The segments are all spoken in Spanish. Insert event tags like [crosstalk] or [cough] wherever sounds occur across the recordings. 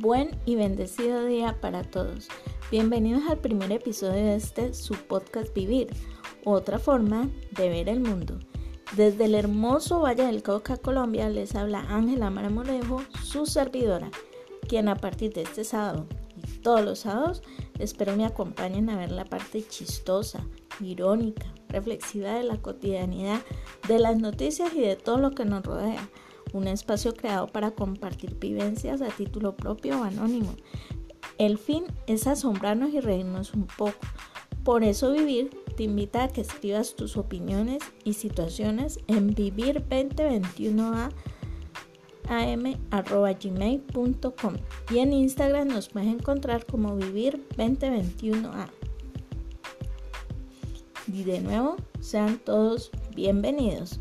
Buen y bendecido día para todos. Bienvenidos al primer episodio de este su podcast Vivir, otra forma de ver el mundo. Desde el hermoso Valle del Cauca, Colombia, les habla Ángela Maramorejo, su servidora, quien a partir de este sábado y todos los sábados espero me acompañen a ver la parte chistosa, irónica, reflexiva de la cotidianidad, de las noticias y de todo lo que nos rodea un espacio creado para compartir vivencias a título propio o anónimo. El fin es asombrarnos y reírnos un poco. Por eso Vivir te invita a que escribas tus opiniones y situaciones en vivir2021a am.gmail.com y en Instagram nos puedes encontrar como vivir2021a. Y de nuevo, sean todos bienvenidos.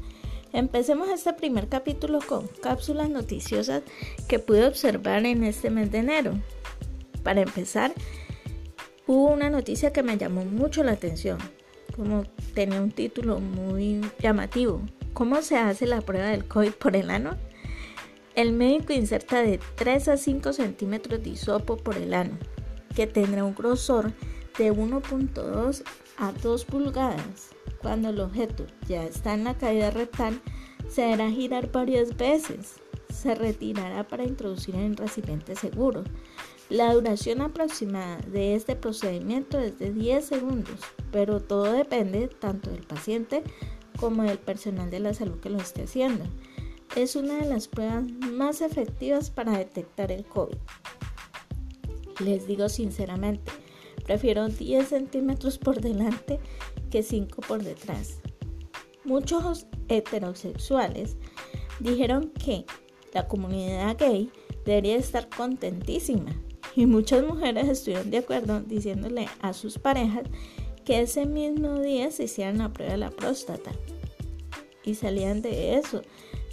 Empecemos este primer capítulo con cápsulas noticiosas que pude observar en este mes de enero. Para empezar, hubo una noticia que me llamó mucho la atención, como tenía un título muy llamativo. ¿Cómo se hace la prueba del COVID por el ano? El médico inserta de 3 a 5 centímetros de hisopo por el ano, que tendrá un grosor de 1.2 a 2 pulgadas. Cuando el objeto ya está en la caída rectal, se hará girar varias veces. Se retirará para introducir en un recipiente seguro. La duración aproximada de este procedimiento es de 10 segundos, pero todo depende tanto del paciente como del personal de la salud que lo esté haciendo. Es una de las pruebas más efectivas para detectar el COVID. Les digo sinceramente, prefiero 10 centímetros por delante que 5 por detrás. Muchos heterosexuales dijeron que la comunidad gay debería estar contentísima y muchas mujeres estuvieron de acuerdo diciéndole a sus parejas que ese mismo día se hicieran la prueba de la próstata y salían de eso.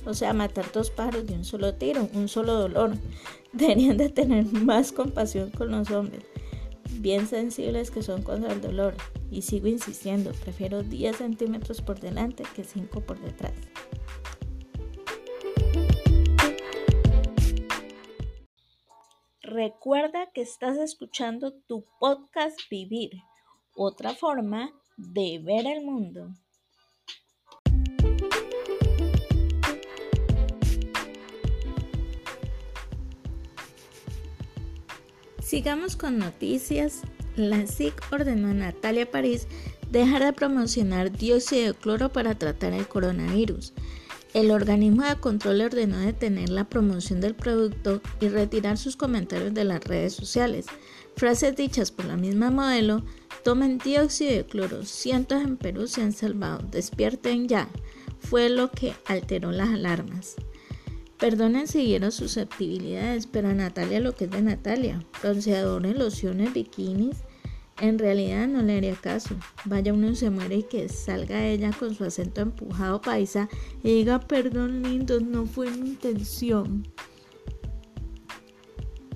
O sea, matar dos pájaros de un solo tiro, un solo dolor. [laughs] Deberían de tener más compasión con los hombres bien sensibles que son contra el dolor. Y sigo insistiendo, prefiero 10 centímetros por delante que 5 por detrás. Recuerda que estás escuchando tu podcast Vivir, otra forma de ver el mundo. Sigamos con noticias. La SIC ordenó a Natalia París dejar de promocionar dióxido de cloro para tratar el coronavirus. El organismo de control ordenó detener la promoción del producto y retirar sus comentarios de las redes sociales. Frases dichas por la misma modelo, tomen dióxido de cloro, cientos en Perú se han salvado, despierten ya, fue lo que alteró las alarmas. Perdonen si vieron susceptibilidades, pero a Natalia lo que es de Natalia, bronceadores, lociones, bikinis, en realidad no le haría caso. Vaya uno se muere y que salga ella con su acento empujado paisa y diga perdón lindo, no fue mi intención.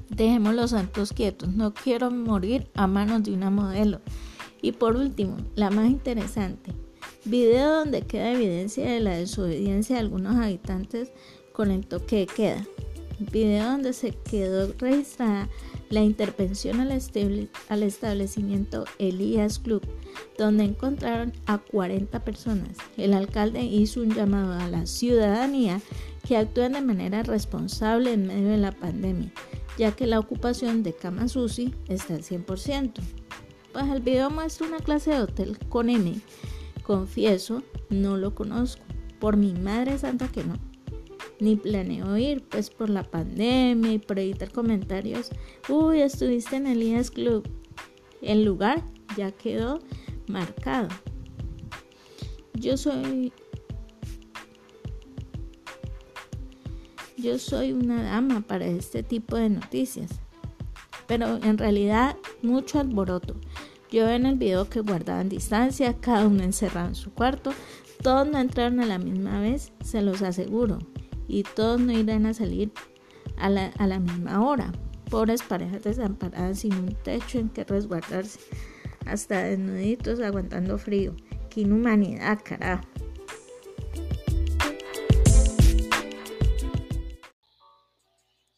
Dejemos los santos quietos, no quiero morir a manos de una modelo. Y por último, la más interesante, video donde queda evidencia de la desobediencia de algunos habitantes con el toque de queda. Video donde se quedó registrada la intervención al, establecimiento Elías Club, donde encontraron a 40 personas. El alcalde hizo un llamado a la ciudadanía que actúen de manera responsable en medio de la pandemia, ya que la ocupación de camas UCI está al 100%. Pues el video muestra una clase de hotel con M. Confieso, no lo conozco. Por mi madre santa que no ni planeo ir, pues por la pandemia y por evitar comentarios. Uy, estuviste en el IAS Club. El lugar ya quedó marcado. Yo soy. Yo soy una dama para este tipo de noticias. Pero en realidad, mucho alboroto. Yo en el video que guardaban distancia, cada uno encerrado en su cuarto. Todos no entraron a la misma vez, se los aseguro y todos no irán a salir a la, a la misma hora. Pobres parejas desamparadas sin un techo en que resguardarse, hasta desnuditos aguantando frío. ¡Qué inhumanidad, carajo!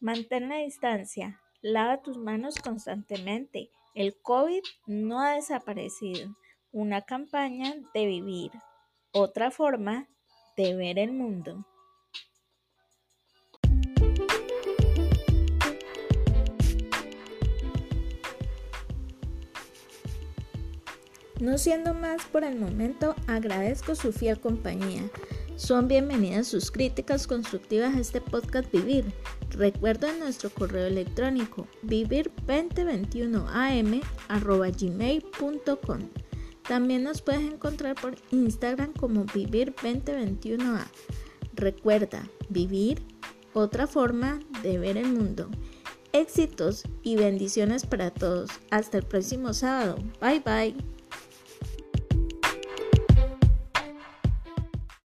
Mantén la distancia. Lava tus manos constantemente. El COVID no ha desaparecido. Una campaña de vivir. Otra forma de ver el mundo. No siendo más por el momento, agradezco su fiel compañía. Son bienvenidas sus críticas constructivas a este podcast Vivir. Recuerden nuestro correo electrónico vivir2021am.gmail.com También nos puedes encontrar por Instagram como Vivir2021a. Recuerda, vivir, otra forma de ver el mundo. Éxitos y bendiciones para todos. Hasta el próximo sábado. Bye bye.